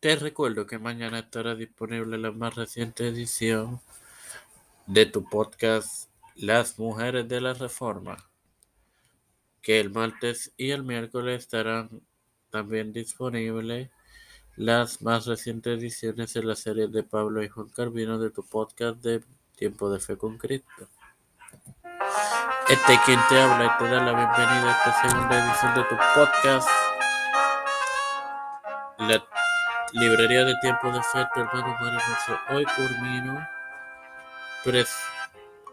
Te recuerdo que mañana estará disponible la más reciente edición de tu podcast Las Mujeres de la Reforma, que el martes y el miércoles estarán también disponibles las más recientes ediciones de la serie de Pablo y Juan Carvino de tu podcast de Tiempo de Fe con Cristo. Este quien te habla y te da la bienvenida a esta segunda edición de tu podcast. La Librería de Tiempo de Fe, tu hermano Mario Hoy culmino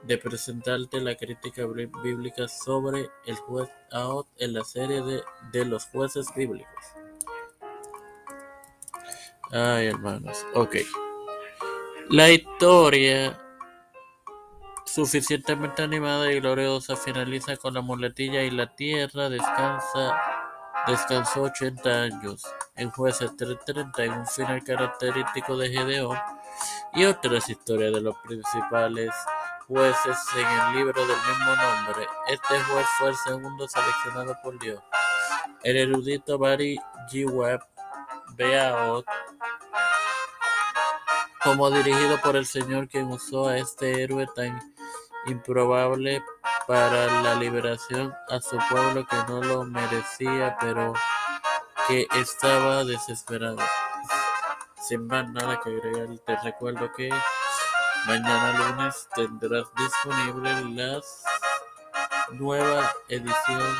de presentarte la crítica bíblica sobre el juez Aot en la serie de, de los jueces bíblicos. Ay, hermanos. Ok. La historia suficientemente animada y gloriosa finaliza con la muletilla y la tierra descansa descansó 80 años en Jueces 3.30 un final característico de Gedeón y otras historias de los principales jueces en el libro del mismo nombre. Este juez fue el segundo seleccionado por Dios. El erudito Barry G. Webb Beaot como dirigido por el Señor quien usó a este héroe tan improbable para la liberación a su pueblo que no lo merecía, pero que estaba desesperado. Sin más nada que agregar, te recuerdo que mañana lunes tendrás disponible la nueva edición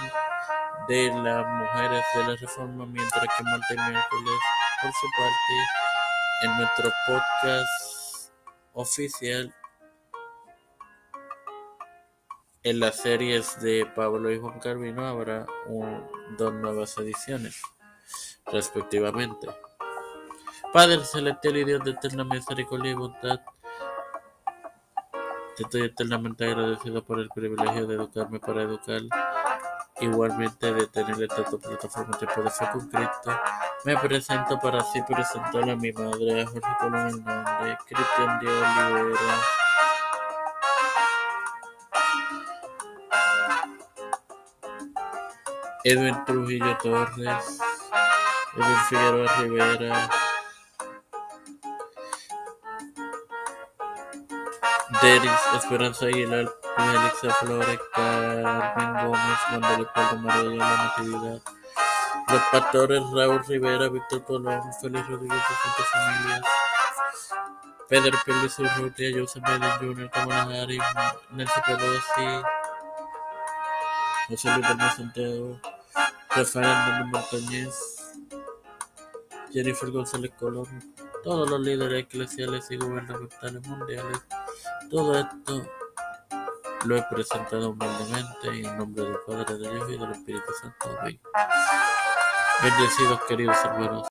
de las mujeres de la reforma, mientras que martes y miércoles, por su parte, en nuestro podcast oficial en las series de Pablo y Juan Carvino habrá dos nuevas ediciones, respectivamente. Padre celestial y Dios de eterna misericordia y bondad, te estoy eternamente agradecido por el privilegio de educarme para educar. Igualmente de tener esta plataforma Tiempo de Fe con Cristo, me presento para así presentar a mi madre, a Jorge Colón Hernández, Cristian de Olivera, Edwin Trujillo Torres, Edwin Figueroa Rivera, Deris Esperanza Aguilar, Melissa Flores, Carmen Gómez, Manuel Leopoldo María La Natividad, los pastores Raúl Rivera, Víctor Colón, Félix Rodríguez de Santas Familias, Pedro Pérez Urrutia, Joseph Biden Jr., Kamala Harris, Nancy Pelosi, José Luis Bernal Santiago, Rafael Montañez, Jennifer González Colón, todos los líderes eclesiales y gubernamentales mundiales. Todo esto lo he presentado humildemente en nombre del Padre de Dios y del Espíritu Santo. Amén. Bendecidos queridos hermanos.